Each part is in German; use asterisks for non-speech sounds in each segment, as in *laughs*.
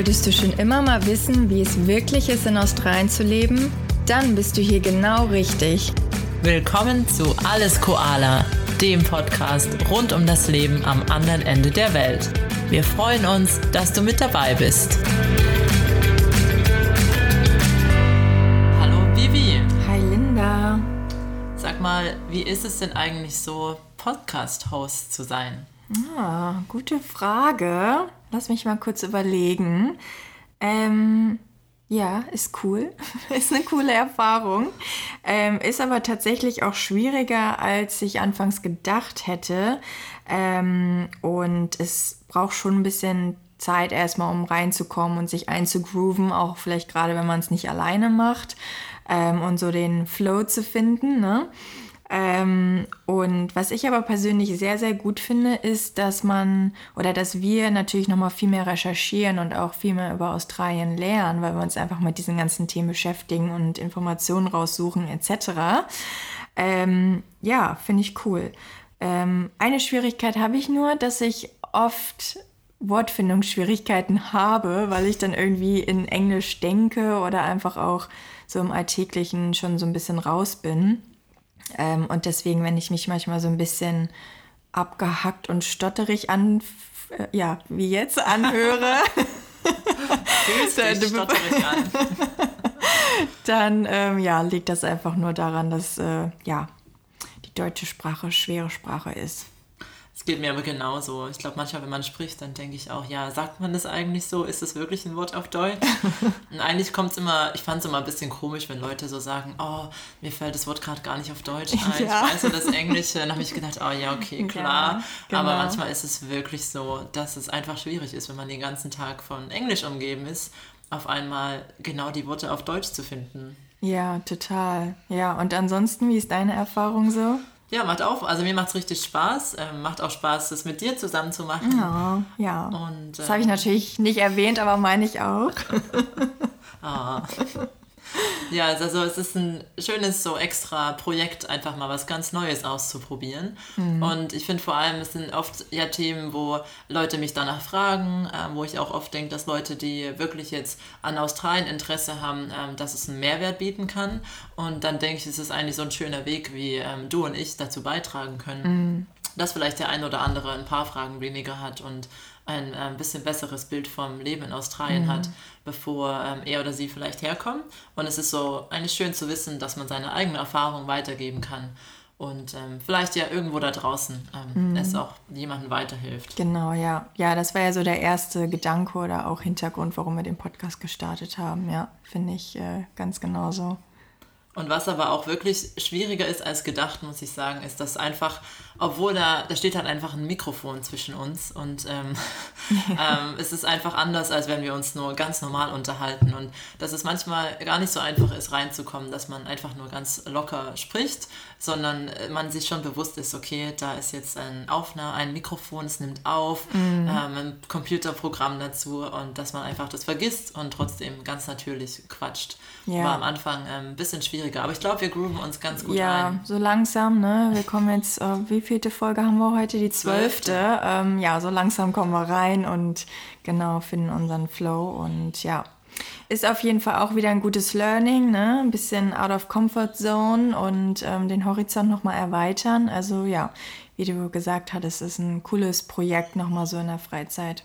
Wolltest du schon immer mal wissen, wie es wirklich ist, in Australien zu leben? Dann bist du hier genau richtig. Willkommen zu Alles Koala, dem Podcast rund um das Leben am anderen Ende der Welt. Wir freuen uns, dass du mit dabei bist. Hallo Vivi. Hi Linda. Sag mal, wie ist es denn eigentlich so, Podcast-Host zu sein? Ah, gute Frage. Lass mich mal kurz überlegen. Ähm, ja, ist cool. *laughs* ist eine coole Erfahrung. Ähm, ist aber tatsächlich auch schwieriger, als ich anfangs gedacht hätte. Ähm, und es braucht schon ein bisschen Zeit erstmal, um reinzukommen und sich einzugrooven, auch vielleicht gerade, wenn man es nicht alleine macht ähm, und so den Flow zu finden. Ne? Ähm, und was ich aber persönlich sehr, sehr gut finde, ist, dass man oder dass wir natürlich nochmal viel mehr recherchieren und auch viel mehr über Australien lernen, weil wir uns einfach mit diesen ganzen Themen beschäftigen und Informationen raussuchen etc. Ähm, ja, finde ich cool. Ähm, eine Schwierigkeit habe ich nur, dass ich oft Wortfindungsschwierigkeiten habe, weil ich dann irgendwie in Englisch denke oder einfach auch so im Alltäglichen schon so ein bisschen raus bin. Ähm, und deswegen, wenn ich mich manchmal so ein bisschen abgehackt und stotterig an, äh, ja, wie jetzt anhöre, *laughs* dann, stotterig an. *laughs* dann ähm, ja, liegt das einfach nur daran, dass äh, ja, die deutsche Sprache schwere Sprache ist. Es geht mir aber genauso. Ich glaube, manchmal, wenn man spricht, dann denke ich auch, ja, sagt man das eigentlich so? Ist das wirklich ein Wort auf Deutsch? *laughs* Und eigentlich kommt es immer, ich fand es immer ein bisschen komisch, wenn Leute so sagen, oh, mir fällt das Wort gerade gar nicht auf Deutsch ein. *laughs* Ja. Ich weiß nur das Englische. Dann habe ich gedacht, oh ja, okay, klar. Ja, genau. Aber manchmal ist es wirklich so, dass es einfach schwierig ist, wenn man den ganzen Tag von Englisch umgeben ist, auf einmal genau die Worte auf Deutsch zu finden. Ja, total. Ja, und ansonsten, wie ist deine Erfahrung so? Ja, macht auch. Also mir macht es richtig Spaß. Ähm, macht auch Spaß, das mit dir zusammen zu machen. Ja, ja. Und, das habe ich ähm, natürlich nicht erwähnt, aber meine ich auch. *laughs* *laughs* ah. *laughs* Ja, also es ist ein schönes so extra Projekt, einfach mal was ganz Neues auszuprobieren. Mhm. Und ich finde vor allem, es sind oft ja Themen, wo Leute mich danach fragen, äh, wo ich auch oft denke, dass Leute, die wirklich jetzt an Australien Interesse haben, äh, dass es einen Mehrwert bieten kann. Und dann denke ich, es ist eigentlich so ein schöner Weg, wie ähm, du und ich dazu beitragen können. Mhm. Dass vielleicht der ein oder andere ein paar Fragen weniger hat und ein, äh, bisschen besseres Bild vom Leben in Australien mhm. hat, bevor ähm, er oder sie vielleicht herkommen. Und es ist so eigentlich schön zu wissen, dass man seine eigene Erfahrung weitergeben kann und ähm, vielleicht ja irgendwo da draußen ähm, mhm. es auch jemandem weiterhilft. Genau, ja. Ja, das war ja so der erste Gedanke oder auch Hintergrund, warum wir den Podcast gestartet haben. Ja, finde ich äh, ganz genauso. Und was aber auch wirklich schwieriger ist als gedacht, muss ich sagen, ist, dass einfach, obwohl da, da steht halt einfach ein Mikrofon zwischen uns und ähm, *laughs* ähm, es ist einfach anders, als wenn wir uns nur ganz normal unterhalten. Und dass es manchmal gar nicht so einfach ist, reinzukommen, dass man einfach nur ganz locker spricht, sondern äh, man sich schon bewusst ist, okay, da ist jetzt ein Aufnahme, ein Mikrofon, es nimmt auf, mhm. ähm, ein Computerprogramm dazu und dass man einfach das vergisst und trotzdem ganz natürlich quatscht. Ja. War am Anfang ähm, ein bisschen schwieriger, aber ich glaube, wir grooven uns ganz gut ja, ein. Ja, so langsam, ne? Wir kommen jetzt, äh, wie vielte Folge haben wir heute? Die zwölfte. Ähm, ja, so langsam kommen wir rein und genau, finden unseren Flow und ja, ist auf jeden Fall auch wieder ein gutes Learning, ne? Ein bisschen out of comfort zone und ähm, den Horizont nochmal erweitern. Also ja, wie du gesagt hattest, ist ein cooles Projekt nochmal so in der Freizeit.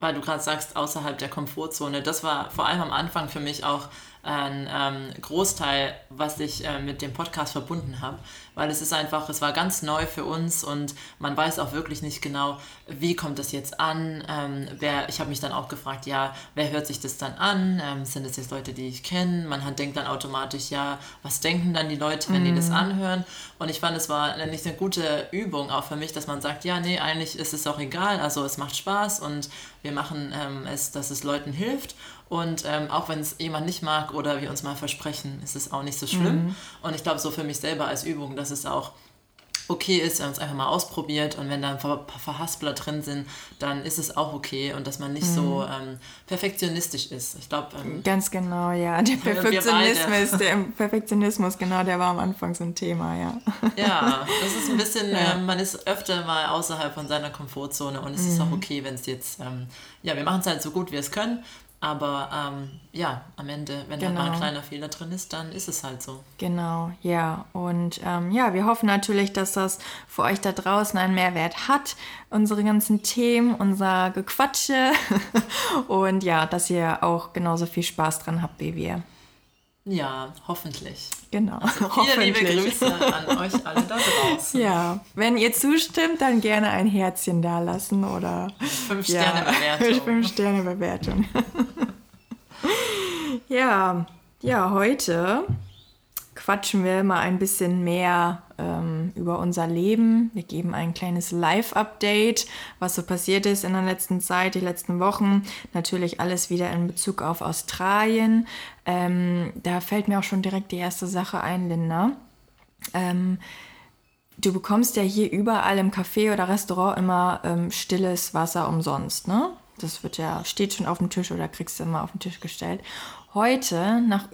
Weil du gerade sagst, außerhalb der Komfortzone, das war vor allem am Anfang für mich auch ein ähm, Großteil, was ich äh, mit dem Podcast verbunden habe, weil es ist einfach, es war ganz neu für uns und man weiß auch wirklich nicht genau, wie kommt das jetzt an. Ähm, wer, ich habe mich dann auch gefragt, ja, wer hört sich das dann an? Ähm, sind es jetzt Leute, die ich kenne? Man hat, denkt dann automatisch, ja, was denken dann die Leute, wenn mhm. die das mhm. anhören? Und ich fand, es war nicht eine gute Übung auch für mich, dass man sagt, ja, nee, eigentlich ist es auch egal, also es macht Spaß und wir machen ähm, es, dass es Leuten hilft. Und ähm, auch wenn es jemand nicht mag oder wir uns mal versprechen, ist es auch nicht so schlimm. Mhm. Und ich glaube, so für mich selber als Übung, dass es auch okay ist, wenn man es einfach mal ausprobiert und wenn da ein paar Verhaspler drin sind, dann ist es auch okay und dass man nicht mhm. so ähm, perfektionistisch ist. Ich glaube. Ähm, Ganz genau, ja. Der *laughs* Perfektionismus, der Perfektionismus, genau, der war am Anfang so ein Thema, ja. Ja, das ist ein bisschen, *laughs* ja. ähm, man ist öfter mal außerhalb von seiner Komfortzone und es mhm. ist auch mhm. okay, wenn es jetzt, ähm, ja, wir machen es halt so gut wir es können aber ähm, ja, am Ende, wenn genau. da mal ein genau. kleiner Fehler drin ist, dann ist es halt so. Genau, ja. Und ähm, ja, wir hoffen natürlich, dass das für euch da draußen einen Mehrwert hat. Unsere ganzen Themen, unser Gequatsche. *laughs* Und ja, dass ihr auch genauso viel Spaß dran habt wie wir. Ja, hoffentlich. Genau. Also viele liebe Grüße an euch alle da draußen. Ja, wenn ihr zustimmt, dann gerne ein Herzchen da lassen oder fünf Sterne Bewertung. Ja, *laughs* fünf Sterne Bewertung. *laughs* ja, ja, heute quatschen wir mal ein bisschen mehr ähm, über unser Leben. Wir geben ein kleines Live-Update, was so passiert ist in der letzten Zeit, die letzten Wochen. Natürlich alles wieder in Bezug auf Australien. Ähm, da fällt mir auch schon direkt die erste Sache ein, Linda. Ähm, du bekommst ja hier überall im Café oder Restaurant immer ähm, stilles Wasser umsonst, ne? Das wird ja, steht schon auf dem Tisch oder kriegst du immer auf den Tisch gestellt. Heute, nach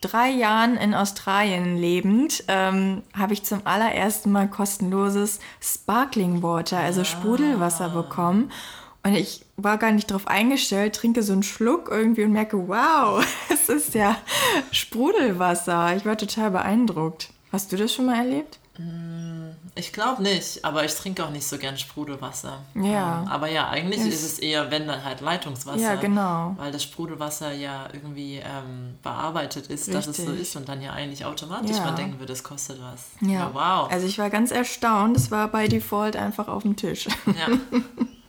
drei Jahren in Australien lebend, ähm, habe ich zum allerersten Mal kostenloses Sparkling Water, also Sprudelwasser ah. bekommen. Und ich war gar nicht darauf eingestellt, trinke so einen Schluck irgendwie und merke, wow, *laughs* es ist ja Sprudelwasser. Ich war total beeindruckt. Hast du das schon mal erlebt? Mm, ich glaube nicht, aber ich trinke auch nicht so gern Sprudelwasser. Ja. Ähm, aber ja, eigentlich ist es eher, wenn dann halt Leitungswasser. Ja, genau. Weil das Sprudelwasser ja irgendwie ähm, bearbeitet ist, Richtig. dass es so ist und dann ja eigentlich automatisch ja. man denken würde, es kostet was. Ja. ja. Wow. Also ich war ganz erstaunt, es war bei Default einfach auf dem Tisch. Ja. *laughs*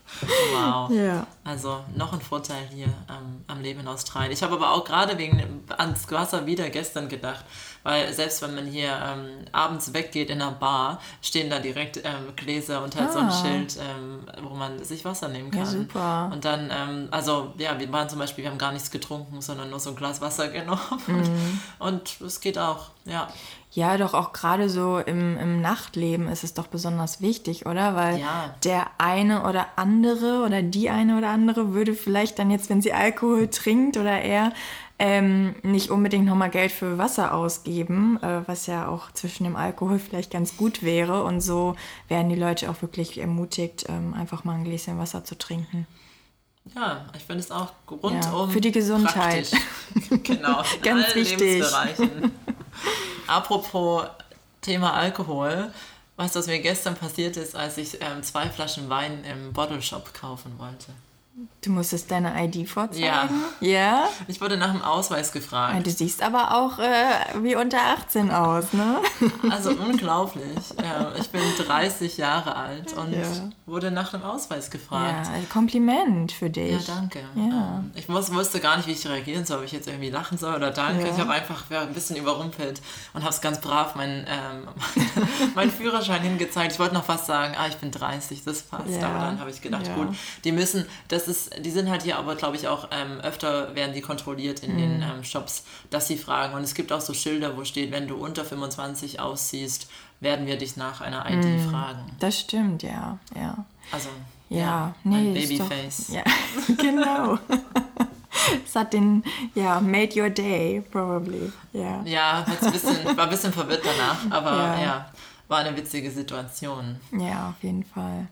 Wow. Ja. Also noch ein Vorteil hier ähm, am Leben in Australien. Ich habe aber auch gerade wegen ans Wasser wieder gestern gedacht, weil selbst wenn man hier ähm, abends weggeht in einer Bar, stehen da direkt ähm, Gläser und halt ah. so ein ah. Schild, ähm, wo man sich Wasser nehmen kann. Ja, super. Und dann, ähm, also ja, wir waren zum Beispiel, wir haben gar nichts getrunken, sondern nur so ein Glas Wasser *laughs* genommen. Mhm. Und es geht auch, ja. Ja, doch auch gerade so im, im Nachtleben ist es doch besonders wichtig, oder? Weil ja. der eine oder andere oder die eine oder andere würde vielleicht dann jetzt, wenn sie Alkohol trinkt oder er, ähm, nicht unbedingt nochmal Geld für Wasser ausgeben, äh, was ja auch zwischen dem Alkohol vielleicht ganz gut wäre. Und so werden die Leute auch wirklich ermutigt, ähm, einfach mal ein Gläschen Wasser zu trinken. Ja, ich finde es auch rundum. Ja, für die Gesundheit. *laughs* genau. Ganz wichtig. Apropos Thema Alkohol. Was das mir gestern passiert ist, als ich ähm, zwei Flaschen Wein im Bottle Shop kaufen wollte. Du musstest deine ID vorzeigen? Ja. Ja? Ich wurde nach dem Ausweis gefragt. Ja, du siehst aber auch äh, wie unter 18 aus, ne? *laughs* Also unglaublich. Ja, ich bin 30 Jahre alt und wurde nach dem Ausweis gefragt. Ja, Kompliment für dich. Ja, danke. Ja. Ähm, ich muss, wusste gar nicht, wie ich reagieren soll, ob ich jetzt irgendwie lachen soll oder danke. Ich habe einfach ein bisschen überrumpelt und habe es ganz brav meinen ähm, *laughs* mein Führerschein hingezeigt. Ich wollte noch was sagen, ah, ich bin 30, das passt. Aber dann habe ich gedacht, gut, die müssen, das ist die sind halt hier aber, glaube ich, auch ähm, öfter werden die kontrolliert in mhm. den ähm, Shops, dass sie fragen. Und es gibt auch so Schilder, wo steht, wenn du unter 25 aussiehst, werden wir dich nach einer ID mhm. fragen. Das stimmt, ja. ja. Also, ja, ja nee, Babyface. Doch, ja, *laughs* genau. *laughs* Es hat den, ja, made your day, probably. Yeah. Ja, ein bisschen, war ein bisschen verwirrt danach, aber *laughs* ja. ja, war eine witzige Situation. Ja, auf jeden Fall.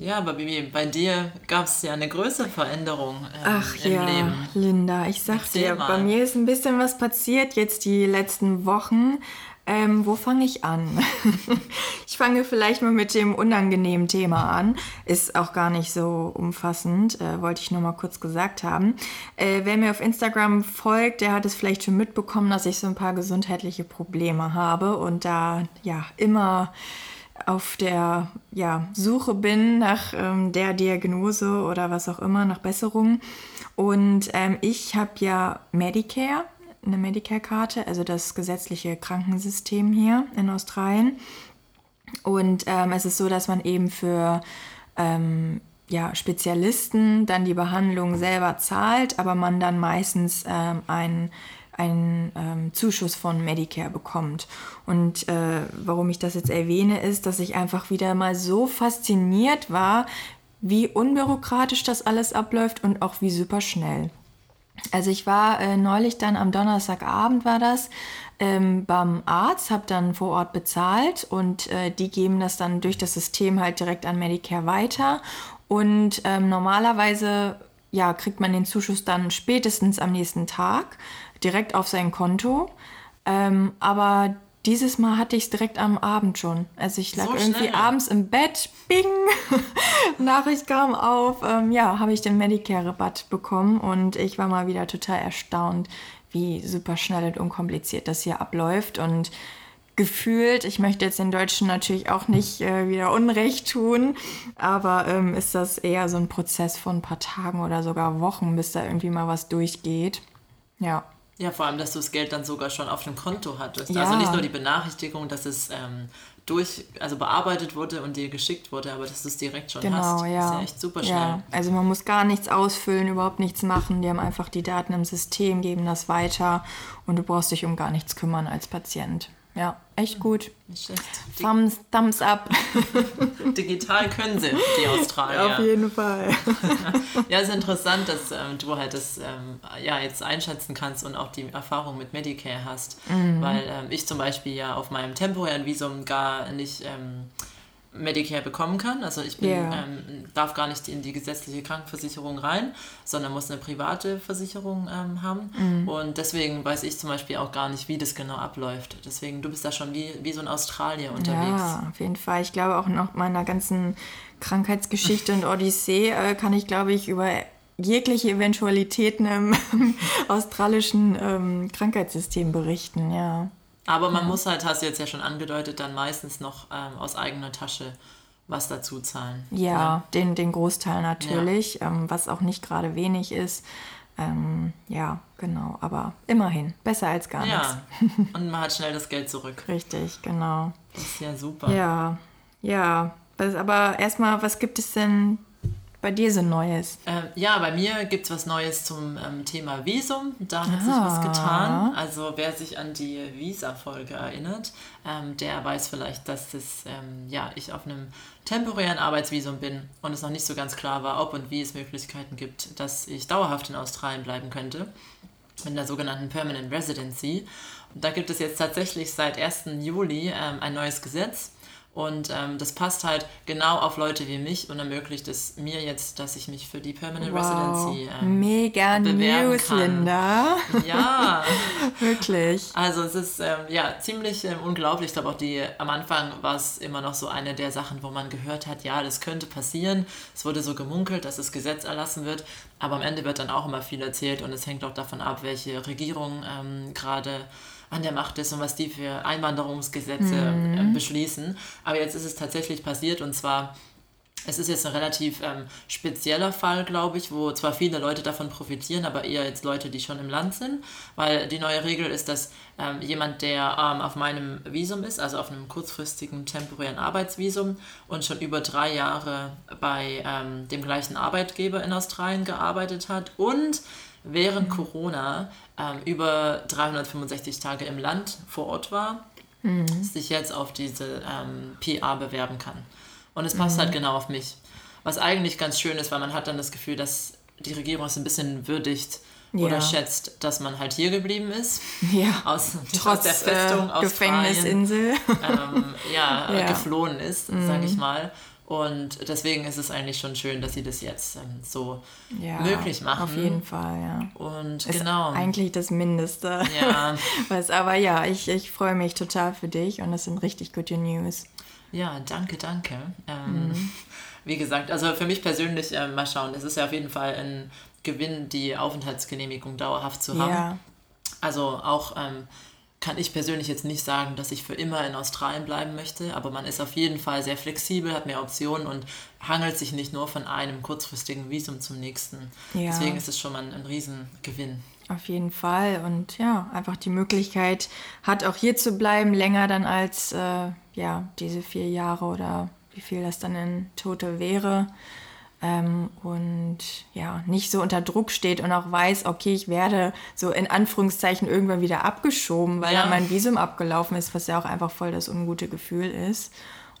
Ja, aber Bibi, bei dir gab es ja eine größere Veränderung ähm, Ach im ja, Leben. Linda, ich sag Erzähl dir, mal. bei mir ist ein bisschen was passiert jetzt die letzten Wochen. Ähm, wo fange ich an? *laughs* ich fange vielleicht mal mit dem unangenehmen Thema an. Ist auch gar nicht so umfassend, äh, wollte ich nur mal kurz gesagt haben. Äh, wer mir auf Instagram folgt, der hat es vielleicht schon mitbekommen, dass ich so ein paar gesundheitliche Probleme habe und da ja immer auf der ja, Suche bin nach ähm, der Diagnose oder was auch immer, nach Besserung. Und ähm, ich habe ja Medicare, eine Medicare-Karte, also das gesetzliche Krankensystem hier in Australien. Und ähm, es ist so, dass man eben für ähm, ja, Spezialisten dann die Behandlung selber zahlt, aber man dann meistens ähm, ein einen ähm, Zuschuss von Medicare bekommt. Und äh, warum ich das jetzt erwähne, ist, dass ich einfach wieder mal so fasziniert war, wie unbürokratisch das alles abläuft und auch wie super schnell. Also ich war äh, neulich dann am Donnerstagabend war das ähm, beim Arzt, habe dann vor Ort bezahlt und äh, die geben das dann durch das System halt direkt an Medicare weiter. Und ähm, normalerweise ja, kriegt man den Zuschuss dann spätestens am nächsten Tag direkt auf sein Konto. Ähm, aber dieses Mal hatte ich es direkt am Abend schon. Also ich lag so irgendwie abends im Bett, bing, *laughs* Nachricht kam auf. Ähm, ja, habe ich den Medicare-Rabatt bekommen und ich war mal wieder total erstaunt, wie super schnell und unkompliziert das hier abläuft. Und gefühlt, ich möchte jetzt den Deutschen natürlich auch nicht äh, wieder Unrecht tun, aber ähm, ist das eher so ein Prozess von ein paar Tagen oder sogar Wochen, bis da irgendwie mal was durchgeht. Ja. Ja, vor allem, dass du das Geld dann sogar schon auf dem Konto hattest. Ja. Also nicht nur die Benachrichtigung, dass es ähm, durch, also bearbeitet wurde und dir geschickt wurde, aber dass du es direkt schon genau, hast. Ja. Das ist ja echt super schnell. Ja. Also man muss gar nichts ausfüllen, überhaupt nichts machen. Die haben einfach die Daten im System, geben das weiter und du brauchst dich um gar nichts kümmern als Patient. Ja, echt gut. Thumbs, thumbs up. *laughs* Digital können sie, die Australier. Auf jeden Fall. *laughs* ja, es ist interessant, dass ähm, du halt das ähm, ja, jetzt einschätzen kannst und auch die Erfahrung mit Medicare hast. Mhm. Weil ähm, ich zum Beispiel ja auf meinem temporären Visum gar nicht ähm, Medicare bekommen kann. Also ich bin, yeah. ähm, darf gar nicht in die gesetzliche Krankenversicherung rein, sondern muss eine private Versicherung ähm, haben. Mm. Und deswegen weiß ich zum Beispiel auch gar nicht, wie das genau abläuft. Deswegen, du bist da schon wie, wie so ein Australier unterwegs. Ja, auf jeden Fall. Ich glaube auch noch meiner ganzen Krankheitsgeschichte und Odyssee äh, kann ich, glaube ich, über jegliche Eventualitäten im *laughs* australischen ähm, Krankheitssystem berichten, ja. Aber man ja. muss halt, hast du jetzt ja schon angedeutet, dann meistens noch ähm, aus eigener Tasche was dazu zahlen. Ja, den, den Großteil natürlich, ja. ähm, was auch nicht gerade wenig ist. Ähm, ja, genau, aber immerhin, besser als gar ja. nichts. *laughs* Und man hat schnell das Geld zurück. Richtig, genau. Das ist ja super. Ja, ja. aber erstmal, was gibt es denn bei dir so Neues? Ähm, ja, bei mir gibt es was Neues zum ähm, Thema Visum. Da hat ah. sich was ah. getan. Also wer sich an die Visa-Folge erinnert, ähm, der weiß vielleicht, dass das, ähm, ja, ich auf einem temporären Arbeitsvisum bin und es noch nicht so ganz klar war, ob und wie es Möglichkeiten gibt, dass ich dauerhaft in Australien bleiben könnte. In der sogenannten Permanent Residency. Und da gibt es jetzt tatsächlich seit 1. Juli ähm, ein neues Gesetz und ähm, das passt halt genau auf Leute wie mich und ermöglicht es mir jetzt, dass ich mich für die Permanent wow. Residency ähm, Mega News, kann. Linda. Ja. *laughs* Wirklich. Also es ist ähm, ja ziemlich ähm, unglaublich. Ich glaube auch die, am Anfang war es immer noch so eine der Sachen, wo man gehört hat, ja, das könnte passieren. Es wurde so gemunkelt, dass das Gesetz erlassen wird. Aber am Ende wird dann auch immer viel erzählt und es hängt auch davon ab, welche Regierung ähm, gerade an der Macht ist und was die für Einwanderungsgesetze mhm. äh, beschließen. Aber jetzt ist es tatsächlich passiert und zwar es ist jetzt ein relativ ähm, spezieller Fall, glaube ich, wo zwar viele Leute davon profitieren, aber eher jetzt Leute, die schon im Land sind, weil die neue Regel ist, dass ähm, jemand, der ähm, auf meinem Visum ist, also auf einem kurzfristigen temporären Arbeitsvisum und schon über drei Jahre bei ähm, dem gleichen Arbeitgeber in Australien gearbeitet hat und während Corona ähm, über 365 Tage im Land vor Ort war, mhm. sich jetzt auf diese ähm, PA bewerben kann. Und es passt halt mhm. halt genau auf mich. Was eigentlich ganz schön ist, weil man hat dann das Gefühl, dass die Regierung es ein bisschen würdigt ja. oder schätzt, dass man halt hier geblieben ist. Ja. Aus, Trotz der Festung äh, Gefängnisinsel. Ähm, ja, *laughs* ja, geflohen ist, mhm. sage ich mal. Und deswegen ist es eigentlich schon schön, dass sie das jetzt ähm, so ja, möglich machen. Auf jeden Fall, ja. Und ist genau. Eigentlich das Mindeste. Ja. *laughs* Was, aber ja, ich, ich freue mich total für dich und es sind richtig gute News. Ja, danke, danke. Ähm, mhm. *laughs* Wie gesagt, also für mich persönlich, äh, mal schauen, es ist ja auf jeden Fall ein Gewinn, die Aufenthaltsgenehmigung dauerhaft zu haben. Ja. Also auch ähm, kann ich persönlich jetzt nicht sagen, dass ich für immer in Australien bleiben möchte, aber man ist auf jeden Fall sehr flexibel, hat mehr Optionen und hangelt sich nicht nur von einem kurzfristigen Visum zum nächsten. Ja. Deswegen ist es schon mal ein, ein Riesengewinn. Auf jeden Fall und ja, einfach die Möglichkeit hat auch hier zu bleiben, länger dann als äh, ja, diese vier Jahre oder wie viel das dann in total wäre. Ähm, und ja, nicht so unter Druck steht und auch weiß, okay, ich werde so in Anführungszeichen irgendwann wieder abgeschoben, weil ja. dann mein Visum abgelaufen ist, was ja auch einfach voll das ungute Gefühl ist.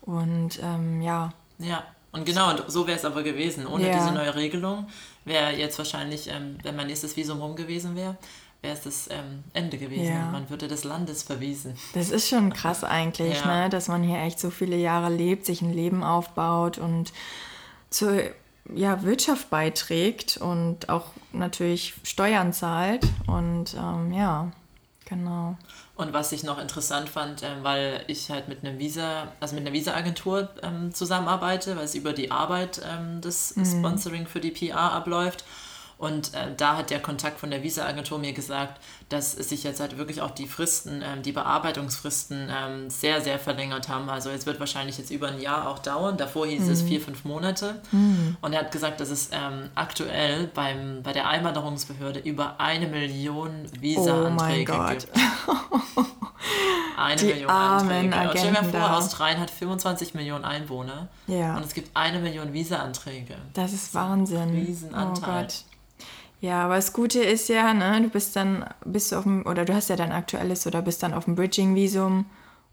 Und ähm, ja. Ja, und genau, und so wäre es aber gewesen. Ohne ja. diese neue Regelung wäre jetzt wahrscheinlich, ähm, wenn mein nächstes Visum rum gewesen wäre, wäre es das ähm, Ende gewesen. Ja. Man würde des Landes verwiesen. Das ist schon krass eigentlich, ja. ne? dass man hier echt so viele Jahre lebt, sich ein Leben aufbaut und zur ja, Wirtschaft beiträgt und auch natürlich Steuern zahlt. Und ähm, ja, genau. Und was ich noch interessant fand, ähm, weil ich halt mit einem Visa, also mit einer Visa-Agentur ähm, zusammenarbeite, weil es über die Arbeit ähm, das mhm. Sponsoring für die PR abläuft. Und äh, da hat der Kontakt von der Visa-Agentur mir gesagt, dass sich jetzt halt wirklich auch die Fristen, ähm, die Bearbeitungsfristen ähm, sehr, sehr verlängert haben. Also es wird wahrscheinlich jetzt über ein Jahr auch dauern. Davor hieß mhm. es vier, fünf Monate. Mhm. Und er hat gesagt, dass es ähm, aktuell beim, bei der Einwanderungsbehörde über eine Million Visa-Anträge oh gibt. eine die Million Anträge. Und stell dir mal vor, Australien hat 25 Millionen Einwohner. Ja. Und es gibt eine Million Visa-Anträge. Das ist Wahnsinn. Riesenanteil. Oh Gott. Ja, aber das Gute ist ja, ne, du bist dann, bist du auf dem, oder du hast ja dein aktuelles oder bist dann auf dem Bridging-Visum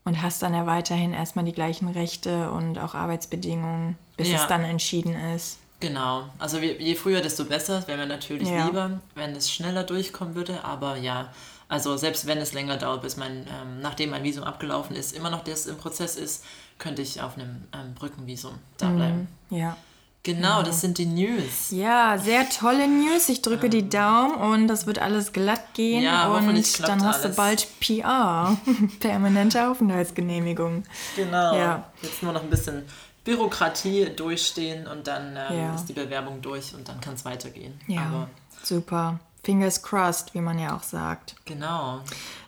und hast dann ja weiterhin erstmal die gleichen Rechte und auch Arbeitsbedingungen, bis ja. es dann entschieden ist. Genau, also je früher, desto besser. Wäre mir natürlich ja. lieber, wenn es schneller durchkommen würde, aber ja, also selbst wenn es länger dauert, bis mein, ähm, nachdem mein Visum abgelaufen ist, immer noch das im Prozess ist, könnte ich auf einem ähm, Brückenvisum da bleiben. Mm, ja. Genau, das sind die News. Ja, sehr tolle News. Ich drücke ähm. die Daumen und das wird alles glatt gehen. Ja, und dann hast alles. du bald PR, *laughs* permanente Aufenthaltsgenehmigung. Genau. Ja. Jetzt nur noch ein bisschen Bürokratie durchstehen und dann ähm, ja. ist die Bewerbung durch und dann kann es weitergehen. Ja, Aber super. Fingers crossed, wie man ja auch sagt. Genau.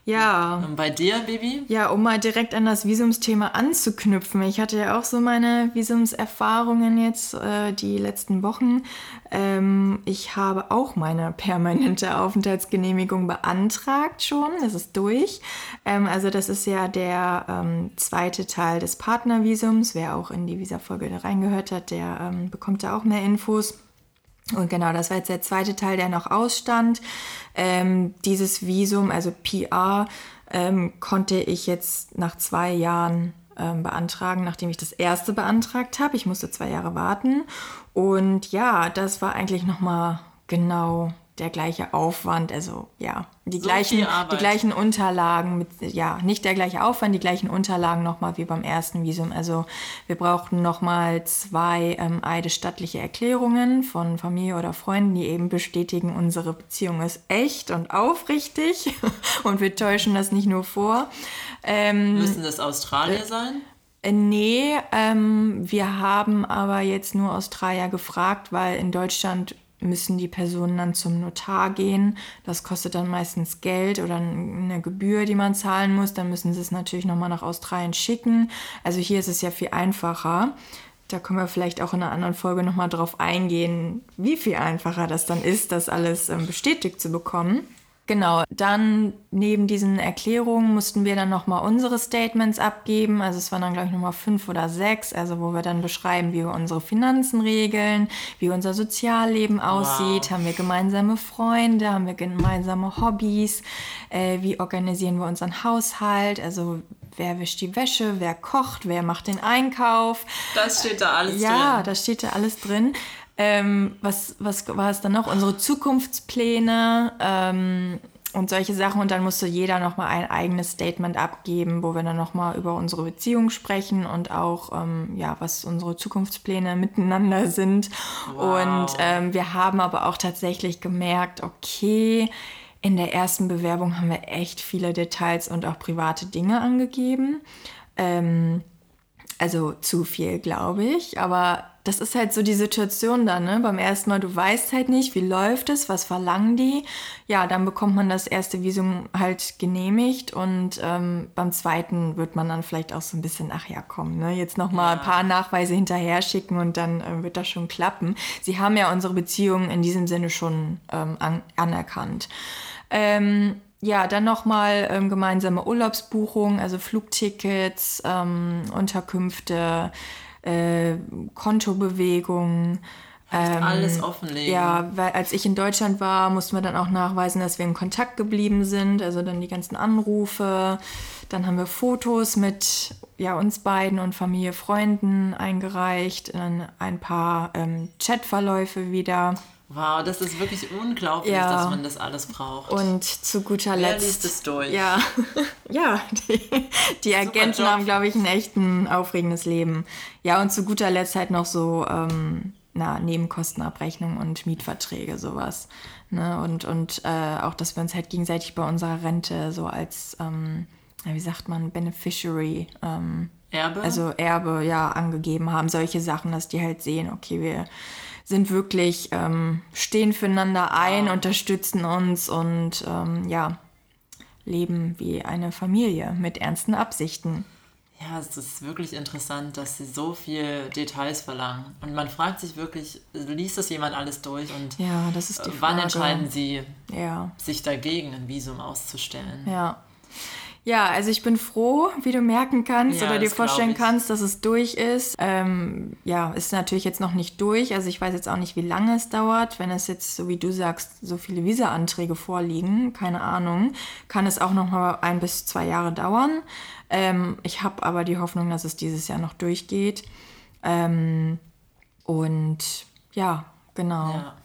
Ja. Und bei dir, Baby? Ja, um mal direkt an das Visumsthema anzuknüpfen. Ich hatte ja auch so meine Visumserfahrungen jetzt äh, die letzten Wochen. Ähm, ich habe auch meine permanente Aufenthaltsgenehmigung beantragt schon. Das ist durch. Ähm, also das ist ja der ähm, zweite Teil des Partnervisums. Wer auch in die Visa-Folge reingehört hat, der ähm, bekommt da auch mehr Infos. Und genau, das war jetzt der zweite Teil, der noch ausstand. Ähm, dieses Visum, also PR, ähm, konnte ich jetzt nach zwei Jahren ähm, beantragen, nachdem ich das erste beantragt habe. Ich musste zwei Jahre warten. Und ja, das war eigentlich nochmal genau der gleiche Aufwand, also ja, die, so gleichen, die gleichen Unterlagen, mit, ja, nicht der gleiche Aufwand, die gleichen Unterlagen nochmal wie beim ersten Visum. Also wir brauchten nochmal zwei ähm, eidesstattliche Erklärungen von Familie oder Freunden, die eben bestätigen, unsere Beziehung ist echt und aufrichtig *laughs* und wir täuschen das nicht nur vor. Ähm, Müssen das Australier äh, sein? Äh, nee, ähm, wir haben aber jetzt nur Australier gefragt, weil in Deutschland müssen die Personen dann zum Notar gehen. Das kostet dann meistens Geld oder eine Gebühr, die man zahlen muss. Dann müssen sie es natürlich nochmal nach Australien schicken. Also hier ist es ja viel einfacher. Da können wir vielleicht auch in einer anderen Folge nochmal drauf eingehen, wie viel einfacher das dann ist, das alles ähm, bestätigt zu bekommen. Genau, dann neben diesen Erklärungen mussten wir dann nochmal unsere Statements abgeben. Also es waren dann, glaube ich, nochmal fünf oder sechs, also wo wir dann beschreiben, wie wir unsere Finanzen regeln, wie unser Sozialleben aussieht, wow. haben wir gemeinsame Freunde, haben wir gemeinsame Hobbys, äh, wie organisieren wir unseren Haushalt, also wer wischt die Wäsche, wer kocht, wer macht den Einkauf. Das steht da alles ja, drin. Ja, das steht da alles drin. Ähm, was, was war es dann noch? Unsere Zukunftspläne ähm, und solche Sachen. Und dann musste jeder nochmal ein eigenes Statement abgeben, wo wir dann nochmal über unsere Beziehung sprechen und auch, ähm, ja, was unsere Zukunftspläne miteinander sind. Wow. Und ähm, wir haben aber auch tatsächlich gemerkt, okay, in der ersten Bewerbung haben wir echt viele Details und auch private Dinge angegeben. Ähm, also zu viel, glaube ich. Aber das ist halt so die Situation dann, ne? Beim ersten Mal, du weißt halt nicht, wie läuft es, was verlangen die. Ja, dann bekommt man das erste Visum halt genehmigt und ähm, beim zweiten wird man dann vielleicht auch so ein bisschen, ach ja, komm, ne? Jetzt nochmal ja. ein paar Nachweise hinterher schicken und dann äh, wird das schon klappen. Sie haben ja unsere Beziehung in diesem Sinne schon ähm, an anerkannt. Ähm, ja, dann nochmal ähm, gemeinsame Urlaubsbuchungen, also Flugtickets, ähm, Unterkünfte, äh, Kontobewegungen, Ähm, alles offenlegen. Ja, weil als ich in Deutschland war, mussten wir dann auch nachweisen, dass wir in Kontakt geblieben sind. Also dann die ganzen Anrufe. Dann haben wir Fotos mit ja, uns beiden und Familie, Freunden eingereicht. Dann ein paar ähm, Chatverläufe wieder. Wow, das ist wirklich unglaublich, ja. dass man das alles braucht. Und zu guter Wer Letzt. liest es durch? Ja, *laughs* ja die, die Agenten haben, glaube ich, ein echt ein aufregendes Leben. Ja, und zu guter Letzt halt noch so ähm, na, Nebenkostenabrechnung und Mietverträge, sowas. Ne? Und, und äh, auch, dass wir uns halt gegenseitig bei unserer Rente so als, ähm, wie sagt man, Beneficiary. Ähm, Erbe? Also Erbe, ja, angegeben haben. Solche Sachen, dass die halt sehen, okay, wir sind wirklich, ähm, stehen füreinander ein, wow. unterstützen uns und ähm, ja, leben wie eine Familie mit ernsten Absichten. Ja, es ist wirklich interessant, dass sie so viel Details verlangen. Und man fragt sich wirklich, liest das jemand alles durch und ja, das ist die wann entscheiden sie, ja. sich dagegen ein Visum auszustellen? Ja. Ja, also ich bin froh, wie du merken kannst ja, oder dir vorstellen kannst, dass es durch ist. Ähm, ja, ist natürlich jetzt noch nicht durch. Also ich weiß jetzt auch nicht, wie lange es dauert. Wenn es jetzt, so wie du sagst, so viele Visa-Anträge vorliegen, keine Ahnung, kann es auch noch mal ein bis zwei Jahre dauern. Ähm, ich habe aber die Hoffnung, dass es dieses Jahr noch durchgeht. Ähm, und ja, genau. Ja.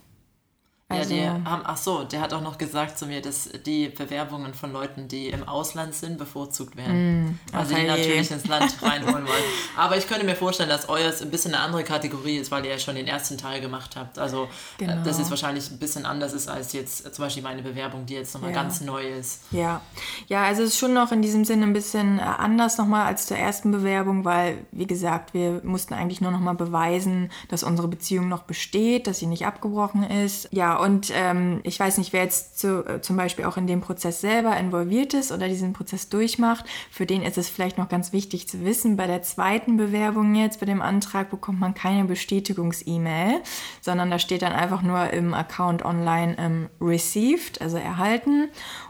Also, ja, die haben, ach so, der hat auch noch gesagt zu mir, dass die Bewerbungen von Leuten, die im Ausland sind, bevorzugt werden. Mm, also die natürlich ins Land *laughs* reinholen wollen. Aber ich könnte mir vorstellen, dass euers ein bisschen eine andere Kategorie ist, weil ihr ja schon den ersten Teil gemacht habt. Also äh, genau. dass es wahrscheinlich ein bisschen anders ist als jetzt zum Beispiel meine Bewerbung, die jetzt nochmal ja. ganz neu ist. Ja. Ja, also es ist schon noch in diesem Sinne ein bisschen äh, anders nochmal als zur ersten Bewerbung, weil, wie gesagt, wir mussten eigentlich nur nochmal beweisen, dass unsere Beziehung noch besteht, dass sie nicht abgebrochen ist. Ja, und ähm, ich weiß nicht, wer jetzt zu, äh, zum Beispiel auch in dem Prozess selber involviert ist oder diesen Prozess durchmacht. Für den ist es vielleicht noch ganz wichtig zu wissen, bei der zweiten Bewerbung jetzt, bei dem Antrag, bekommt man keine Bestätigungs-E-Mail, sondern da steht dann einfach nur im Account online ähm, received, also erhalten.